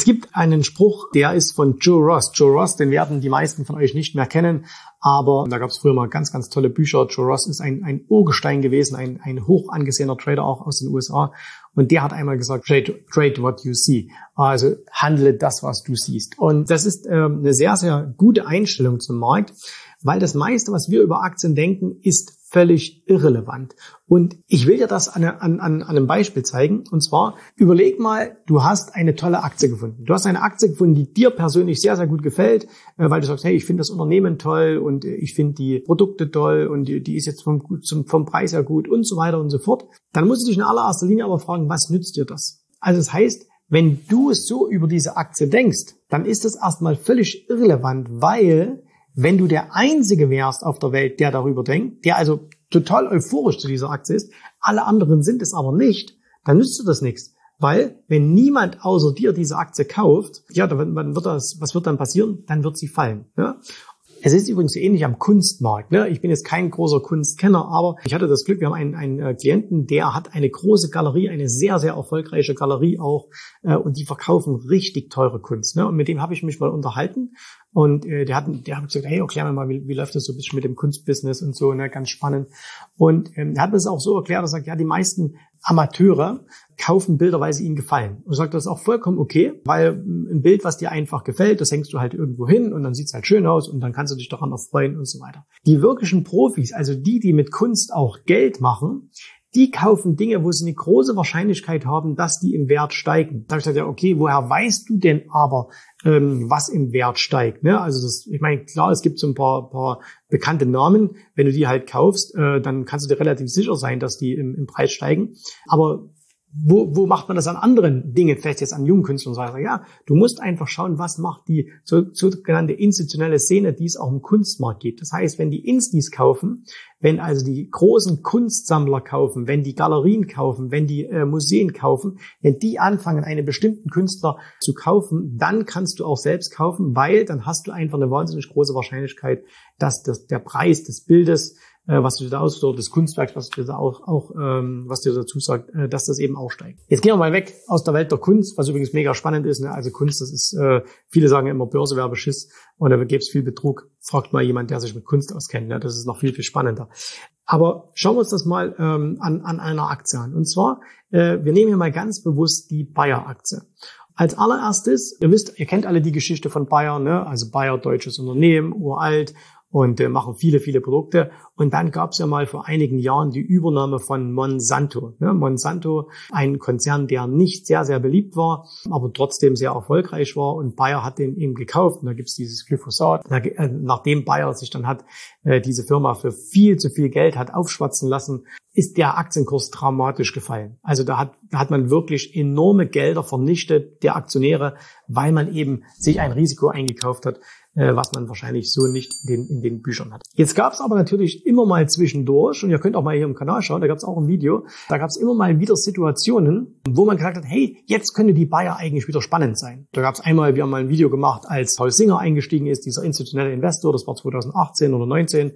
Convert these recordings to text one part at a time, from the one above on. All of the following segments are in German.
Es gibt einen Spruch, der ist von Joe Ross. Joe Ross, den werden die meisten von euch nicht mehr kennen, aber da gab es früher mal ganz, ganz tolle Bücher. Joe Ross ist ein, ein Urgestein gewesen, ein, ein hoch angesehener Trader auch aus den USA. Und der hat einmal gesagt, trade, trade what you see. Also handle das, was du siehst. Und das ist ähm, eine sehr, sehr gute Einstellung zum Markt, weil das meiste, was wir über Aktien denken, ist völlig irrelevant. Und ich will dir das an, an, an, einem Beispiel zeigen. Und zwar, überleg mal, du hast eine tolle Aktie gefunden. Du hast eine Aktie gefunden, die dir persönlich sehr, sehr gut gefällt, äh, weil du sagst, hey, ich finde das Unternehmen toll und äh, ich finde die Produkte toll und die, die ist jetzt vom, vom Preis her gut und so weiter und so fort. Dann musst du dich in allererster Linie aber fragen, was nützt dir das? Also das heißt, wenn du so über diese Aktie denkst, dann ist das erstmal völlig irrelevant, weil wenn du der Einzige wärst auf der Welt, der darüber denkt, der also total euphorisch zu dieser Aktie ist, alle anderen sind es aber nicht, dann nützt dir das nichts. Weil, wenn niemand außer dir diese Aktie kauft, ja, dann wird das, was wird dann passieren? Dann wird sie fallen. Ja? Es ist übrigens ähnlich am Kunstmarkt. Ne? Ich bin jetzt kein großer Kunstkenner, aber ich hatte das Glück, wir haben einen, einen äh, Klienten, der hat eine große Galerie, eine sehr, sehr erfolgreiche Galerie auch, äh, und die verkaufen richtig teure Kunst. Ne? Und mit dem habe ich mich mal unterhalten und äh, der hat, der hat gesagt, hey, erklär mir mal, wie, wie läuft das so ein bisschen mit dem Kunstbusiness und so, ne? ganz spannend. Und ähm, er hat das auch so erklärt, er sagt, ja, die meisten Amateure kaufen Bilder, weil sie ihnen gefallen. Und sagt, das ist auch vollkommen okay, weil ein Bild, was dir einfach gefällt, das hängst du halt irgendwo hin und dann sieht's halt schön aus und dann kannst du dich daran erfreuen und so weiter. Die wirklichen Profis, also die, die mit Kunst auch Geld machen, die kaufen Dinge, wo sie eine große Wahrscheinlichkeit haben, dass die im Wert steigen. Da habe ich gesagt, ja, okay, woher weißt du denn aber, ähm, was im Wert steigt? Ne? Also das, ich meine, klar, es gibt so ein paar, paar bekannte Namen. Wenn du die halt kaufst, äh, dann kannst du dir relativ sicher sein, dass die im, im Preis steigen. Aber wo, wo macht man das an anderen Dingen, vielleicht jetzt an jungen Künstlern, sagen, ja, du musst einfach schauen, was macht die so, sogenannte institutionelle Szene, die es auch im Kunstmarkt gibt. Das heißt, wenn die Instis kaufen, wenn also die großen Kunstsammler kaufen, wenn die Galerien kaufen, wenn die äh, Museen kaufen, wenn die anfangen, einen bestimmten Künstler zu kaufen, dann kannst du auch selbst kaufen, weil dann hast du einfach eine wahnsinnig große Wahrscheinlichkeit, dass das, der Preis des Bildes was du da aussuchst, oder des Kunstwerks, was dir da auch, auch ähm, was dir dazu sagt, äh, dass das eben auch steigt. Jetzt gehen wir mal weg aus der Welt der Kunst, was übrigens mega spannend ist. Ne? Also Kunst, das ist, äh, viele sagen immer Börsewerbeschiss und da gäbe es viel Betrug. Fragt mal jemand, der sich mit Kunst auskennt. Ne? Das ist noch viel, viel spannender. Aber schauen wir uns das mal ähm, an, an einer Aktie an. Und zwar, äh, wir nehmen hier mal ganz bewusst die Bayer-Aktie. Als allererstes, ihr wisst, ihr kennt alle die Geschichte von Bayer, ne? also Bayer, deutsches Unternehmen, uralt und äh, machen viele, viele Produkte. Und dann gab es ja mal vor einigen Jahren die Übernahme von Monsanto. Ja, Monsanto, ein Konzern, der nicht sehr, sehr beliebt war, aber trotzdem sehr erfolgreich war. Und Bayer hat den eben gekauft. Und da gibt's dieses Glyphosat. Äh, nachdem Bayer sich dann hat äh, diese Firma für viel zu viel Geld hat aufschwatzen lassen, ist der Aktienkurs dramatisch gefallen. Also da hat, da hat man wirklich enorme Gelder vernichtet der Aktionäre, weil man eben sich ein Risiko eingekauft hat, äh, was man wahrscheinlich so nicht in den, in den Büchern hat. Jetzt gab es aber natürlich immer mal zwischendurch, und ihr könnt auch mal hier im Kanal schauen, da gab es auch ein Video, da gab es immer mal wieder Situationen, wo man gesagt hat, hey, jetzt könnte die Bayer eigentlich wieder spannend sein. Da gab es einmal, wir haben mal ein Video gemacht, als Paul Singer eingestiegen ist, dieser institutionelle Investor, das war 2018 oder 19,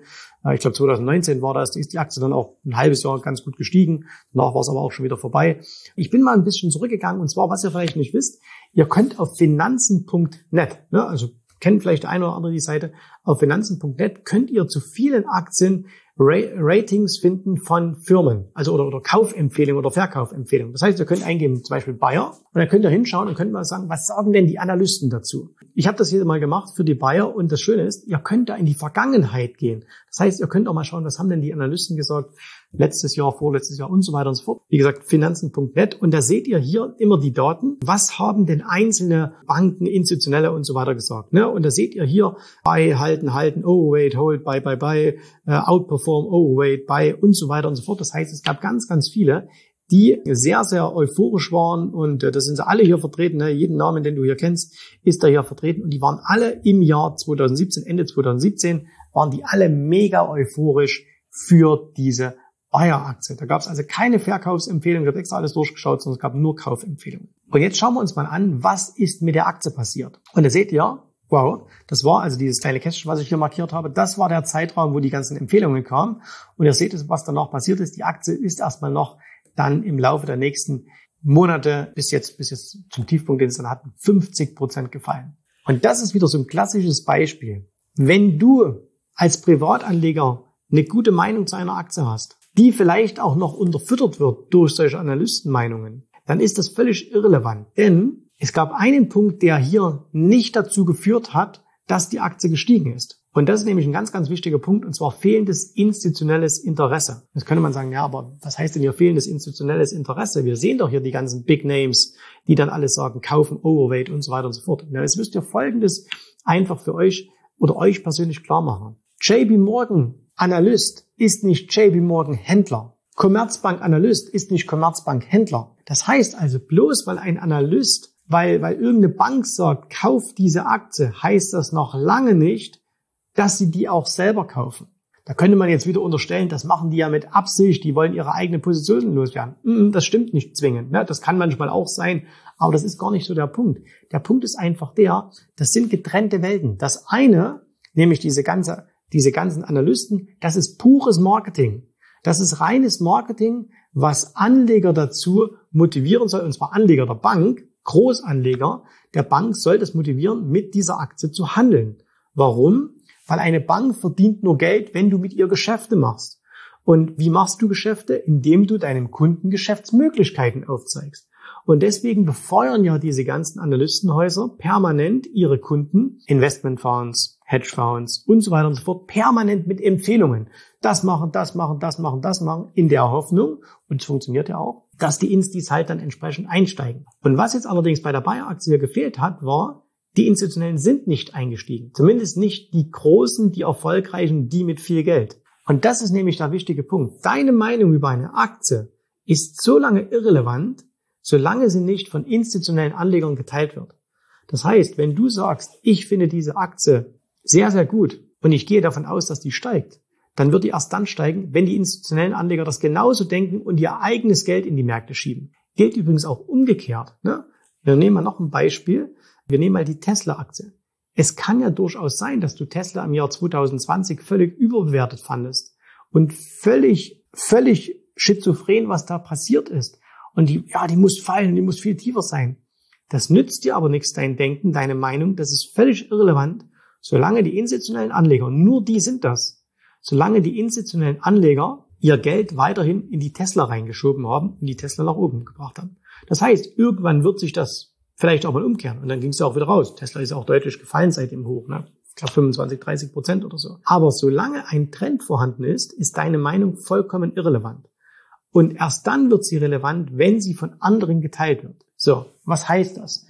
ich glaube 2019 war das, ist die Aktie dann auch ein halbes Jahr ganz gut gestiegen. Danach war es aber auch schon wieder vorbei. Ich bin mal ein bisschen zurückgegangen und zwar, was ihr vielleicht nicht wisst, ihr könnt auf finanzen.net, ne, also kennt vielleicht eine oder andere die Seite, auf finanzen.net könnt ihr zu vielen Aktien Ratings finden von Firmen, also oder, oder Kaufempfehlungen oder Verkaufempfehlungen. Das heißt, ihr könnt eingeben, zum Beispiel Bayer, und dann könnt ihr hinschauen und könnt mal sagen, was sagen denn die Analysten dazu? Ich habe das hier mal gemacht für die Bayer und das Schöne ist, ihr könnt da in die Vergangenheit gehen. Das heißt, ihr könnt auch mal schauen, was haben denn die Analysten gesagt, letztes Jahr, vorletztes Jahr und so weiter und so fort. Wie gesagt, finanzen.net. Und da seht ihr hier immer die Daten. Was haben denn einzelne Banken, institutionelle und so weiter gesagt? Ne? Und da seht ihr hier buy, halten, halten, oh, wait, hold, buy, buy, buy, uh, outperform, oh, wait, buy und so weiter und so fort. Das heißt, es gab ganz, ganz viele, die sehr, sehr euphorisch waren und äh, das sind sie alle hier vertreten. Ne? Jeden Namen, den du hier kennst, ist da hier vertreten und die waren alle im Jahr 2017, Ende 2017, waren die alle mega euphorisch für diese Bayer-Aktie. Da gab es also keine Verkaufsempfehlung, ich habe extra alles durchgeschaut, sondern es gab nur Kaufempfehlungen. Und jetzt schauen wir uns mal an, was ist mit der Aktie passiert. Und da seht ihr, wow, das war also dieses kleine Kästchen, was ich hier markiert habe, das war der Zeitraum, wo die ganzen Empfehlungen kamen. Und ihr seht, was danach passiert ist. Die Aktie ist erstmal noch dann im Laufe der nächsten Monate bis jetzt, bis jetzt zum Tiefpunkt, den es dann hatten, 50 Prozent gefallen. Und das ist wieder so ein klassisches Beispiel. Wenn du als Privatanleger eine gute Meinung zu einer Aktie hast, die vielleicht auch noch unterfüttert wird durch solche Analystenmeinungen, dann ist das völlig irrelevant. Denn es gab einen Punkt, der hier nicht dazu geführt hat, dass die Aktie gestiegen ist. Und das ist nämlich ein ganz, ganz wichtiger Punkt, und zwar fehlendes institutionelles Interesse. Jetzt könnte man sagen, ja, aber was heißt denn hier fehlendes institutionelles Interesse? Wir sehen doch hier die ganzen Big Names, die dann alles sagen, kaufen, Overweight und so weiter und so fort. Ja, jetzt müsst ihr Folgendes einfach für euch oder euch persönlich klar machen. JP Morgan Analyst ist nicht JP Morgan Händler. Commerzbank Analyst ist nicht Commerzbank Händler. Das heißt also bloß, weil ein Analyst, weil, weil irgendeine Bank sagt, kauf diese Aktie, heißt das noch lange nicht, dass sie die auch selber kaufen. Da könnte man jetzt wieder unterstellen, das machen die ja mit Absicht, die wollen ihre eigene Position loswerden. Das stimmt nicht zwingend. Ne? Das kann manchmal auch sein, aber das ist gar nicht so der Punkt. Der Punkt ist einfach der, das sind getrennte Welten. Das eine, nämlich diese ganze diese ganzen Analysten, das ist pures Marketing. Das ist reines Marketing, was Anleger dazu motivieren soll, und zwar Anleger der Bank, Großanleger der Bank soll das motivieren, mit dieser Aktie zu handeln. Warum? Weil eine Bank verdient nur Geld, wenn du mit ihr Geschäfte machst. Und wie machst du Geschäfte? Indem du deinem Kunden Geschäftsmöglichkeiten aufzeigst. Und deswegen befeuern ja diese ganzen Analystenhäuser permanent ihre Kunden, Investmentfonds, Hedgefonds und so weiter und so fort, permanent mit Empfehlungen. Das machen, das machen, das machen, das machen, in der Hoffnung, und es funktioniert ja auch, dass die Instis halt dann entsprechend einsteigen. Und was jetzt allerdings bei der Bayer-Aktie gefehlt hat, war, die Institutionellen sind nicht eingestiegen. Zumindest nicht die Großen, die Erfolgreichen, die mit viel Geld. Und das ist nämlich der wichtige Punkt. Deine Meinung über eine Aktie ist so lange irrelevant, solange sie nicht von institutionellen Anlegern geteilt wird. Das heißt, wenn du sagst, ich finde diese Aktie sehr, sehr gut und ich gehe davon aus, dass die steigt, dann wird die erst dann steigen, wenn die institutionellen Anleger das genauso denken und ihr eigenes Geld in die Märkte schieben. Gilt übrigens auch umgekehrt. Ne? Wir nehmen mal noch ein Beispiel. Wir nehmen mal die Tesla-Aktie. Es kann ja durchaus sein, dass du Tesla im Jahr 2020 völlig überbewertet fandest und völlig, völlig schizophren, was da passiert ist und die, ja, die muss fallen, die muss viel tiefer sein. Das nützt dir aber nichts, dein Denken, deine Meinung, das ist völlig irrelevant, solange die institutionellen Anleger, nur die sind das, solange die institutionellen Anleger ihr Geld weiterhin in die Tesla reingeschoben haben und die Tesla nach oben gebracht haben. Das heißt, irgendwann wird sich das vielleicht auch mal umkehren und dann ging es ja auch wieder raus. Tesla ist auch deutlich gefallen seit dem Hoch, ne? Ich glaube 25, 30 Prozent oder so. Aber solange ein Trend vorhanden ist, ist deine Meinung vollkommen irrelevant. Und erst dann wird sie relevant, wenn sie von anderen geteilt wird. So, was heißt das?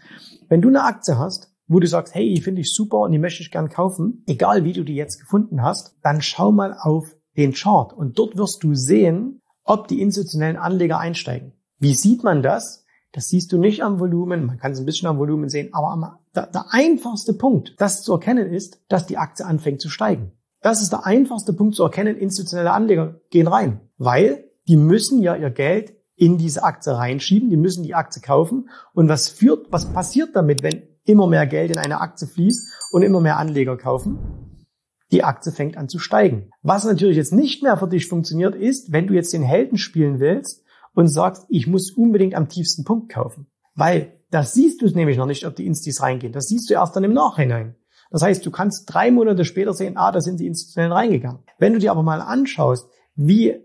Wenn du eine Aktie hast, wo du sagst, hey, die finde ich super und die möchte ich gern kaufen, egal wie du die jetzt gefunden hast, dann schau mal auf den Chart und dort wirst du sehen, ob die institutionellen Anleger einsteigen. Wie sieht man das? Das siehst du nicht am Volumen, man kann es ein bisschen am Volumen sehen, aber am, der, der einfachste Punkt, das zu erkennen ist, dass die Aktie anfängt zu steigen. Das ist der einfachste Punkt zu erkennen, institutionelle Anleger gehen rein, weil die müssen ja ihr Geld in diese Aktie reinschieben, die müssen die Aktie kaufen. Und was führt, was passiert damit, wenn immer mehr Geld in eine Aktie fließt und immer mehr Anleger kaufen? Die Aktie fängt an zu steigen. Was natürlich jetzt nicht mehr für dich funktioniert, ist, wenn du jetzt den Helden spielen willst und sagst, ich muss unbedingt am tiefsten Punkt kaufen. Weil das siehst du nämlich noch nicht, ob die Instis reingehen. Das siehst du erst dann im Nachhinein. Das heißt, du kannst drei Monate später sehen, ah, da sind die institutionellen reingegangen. Wenn du dir aber mal anschaust, wie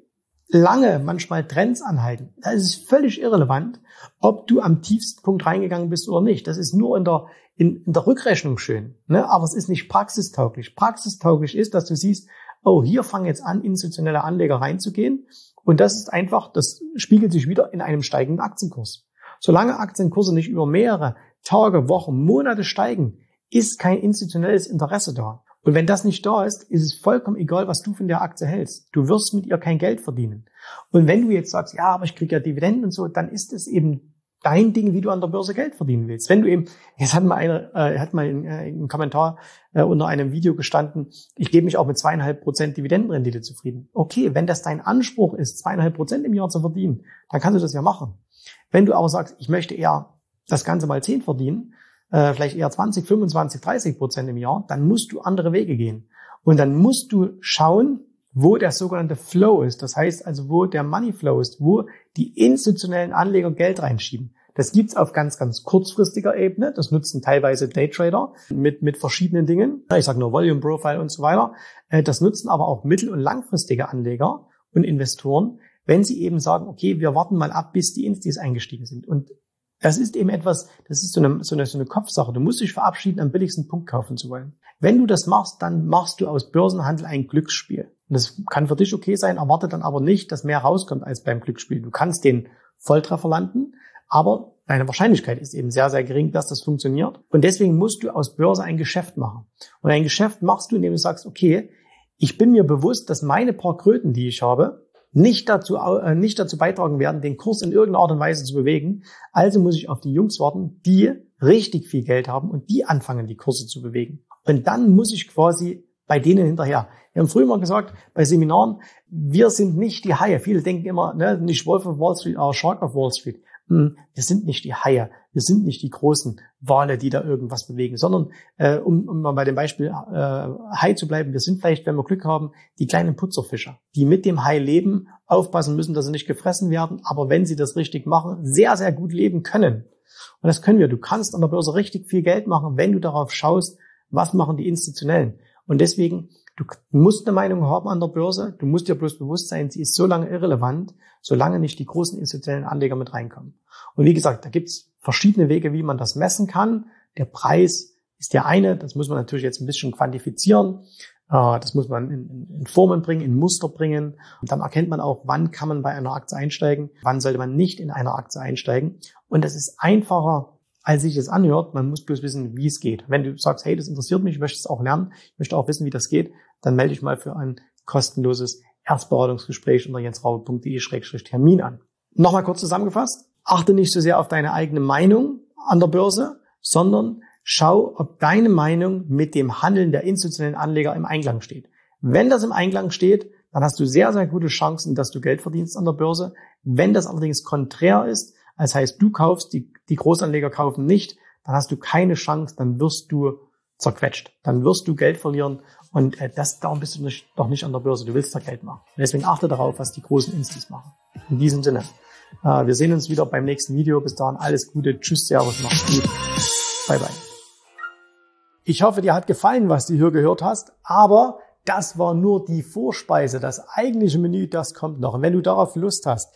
lange manchmal Trends anhalten, da ist es völlig irrelevant, ob du am tiefsten Punkt reingegangen bist oder nicht. Das ist nur in der, in, in der Rückrechnung schön. Ne? Aber es ist nicht praxistauglich. Praxistauglich ist, dass du siehst, oh, hier fangen jetzt an, institutionelle Anleger reinzugehen. Und das ist einfach, das spiegelt sich wieder in einem steigenden Aktienkurs. Solange Aktienkurse nicht über mehrere Tage, Wochen, Monate steigen, ist kein institutionelles Interesse da. Und wenn das nicht da ist, ist es vollkommen egal, was du von der Aktie hältst. Du wirst mit ihr kein Geld verdienen. Und wenn du jetzt sagst, ja, aber ich kriege ja Dividenden und so, dann ist es eben dein Ding, wie du an der Börse Geld verdienen willst. Wenn du eben, jetzt hat mal einer, äh, hat mal in, äh, Kommentar äh, unter einem Video gestanden, ich gebe mich auch mit zweieinhalb Prozent Dividendenrendite zufrieden. Okay, wenn das dein Anspruch ist, zweieinhalb Prozent im Jahr zu verdienen, dann kannst du das ja machen. Wenn du aber sagst, ich möchte eher das Ganze mal zehn verdienen, äh, vielleicht eher 20, 25, 30 Prozent im Jahr, dann musst du andere Wege gehen. Und dann musst du schauen, wo der sogenannte Flow ist. Das heißt also, wo der Money Flow ist, wo die institutionellen Anleger Geld reinschieben. Das gibt's auf ganz, ganz kurzfristiger Ebene. Das nutzen teilweise Daytrader mit, mit verschiedenen Dingen. Ich sage nur Volume Profile und so weiter. Äh, das nutzen aber auch mittel- und langfristige Anleger und Investoren, wenn sie eben sagen, okay, wir warten mal ab, bis die Instis eingestiegen sind. Und das ist eben etwas, das ist so eine, so eine, so eine Kopfsache. Du musst dich verabschieden, am billigsten Punkt kaufen zu wollen. Wenn du das machst, dann machst du aus Börsenhandel ein Glücksspiel. Und das kann für dich okay sein, erwarte dann aber nicht, dass mehr rauskommt als beim Glücksspiel. Du kannst den Volltreffer landen, aber deine Wahrscheinlichkeit ist eben sehr, sehr gering, dass das funktioniert. Und deswegen musst du aus Börse ein Geschäft machen. Und ein Geschäft machst du, indem du sagst, okay, ich bin mir bewusst, dass meine paar Kröten, die ich habe, nicht dazu, äh, nicht dazu beitragen werden, den Kurs in irgendeiner Art und Weise zu bewegen. Also muss ich auf die Jungs warten, die richtig viel Geld haben und die anfangen, die Kurse zu bewegen. Und dann muss ich quasi bei denen hinterher. Wir haben früher mal gesagt, bei Seminaren, wir sind nicht die Haie. Viele denken immer, ne, nicht Wolf of Wall Street, aber Shark of Wall Street. Hm, wir sind nicht die Haie, wir sind nicht die großen Wale, die da irgendwas bewegen, sondern äh, um, um mal bei dem Beispiel äh, Hai zu bleiben, wir sind vielleicht, wenn wir Glück haben, die kleinen Putzerfischer, die mit dem Hai leben, aufpassen müssen, dass sie nicht gefressen werden, aber wenn sie das richtig machen, sehr, sehr gut leben können. Und das können wir. Du kannst an der Börse richtig viel Geld machen, wenn du darauf schaust, was machen die Institutionellen. Und deswegen Du musst eine Meinung haben an der Börse, du musst dir bloß bewusst sein, sie ist so lange irrelevant, solange nicht die großen institutionellen Anleger mit reinkommen. Und wie gesagt, da gibt's verschiedene Wege, wie man das messen kann. Der Preis ist der eine, das muss man natürlich jetzt ein bisschen quantifizieren. Äh, das muss man in, Formen bringen, in Muster bringen. Und dann erkennt man auch, wann kann man bei einer Aktie einsteigen, wann sollte man nicht in einer Aktie einsteigen. Und das ist einfacher, als sich es anhört. Man muss bloß wissen, wie es geht. Wenn du sagst, hey, das interessiert mich, ich möchte es auch lernen, ich möchte auch wissen, wie das geht, dann melde dich mal für ein kostenloses Erstberatungsgespräch unter jensraube.de-termin an. Nochmal kurz zusammengefasst. Achte nicht so sehr auf deine eigene Meinung an der Börse, sondern schau, ob deine Meinung mit dem Handeln der institutionellen Anleger im Einklang steht. Wenn das im Einklang steht, dann hast du sehr, sehr gute Chancen, dass du Geld verdienst an der Börse. Wenn das allerdings konträr ist, das heißt, du kaufst, die, die Großanleger kaufen nicht, dann hast du keine Chance, dann wirst du zerquetscht. Dann wirst du Geld verlieren und äh, das, darum bist du nicht, doch nicht an der Börse. Du willst da Geld machen. Und deswegen achte darauf, was die großen Instis machen. In diesem Sinne. Äh, wir sehen uns wieder beim nächsten Video. Bis dahin alles Gute. Tschüss, Servus, mach's gut. Bye, bye. Ich hoffe, dir hat gefallen, was du hier gehört hast. Aber das war nur die Vorspeise. Das eigentliche Menü, das kommt noch. Und wenn du darauf Lust hast,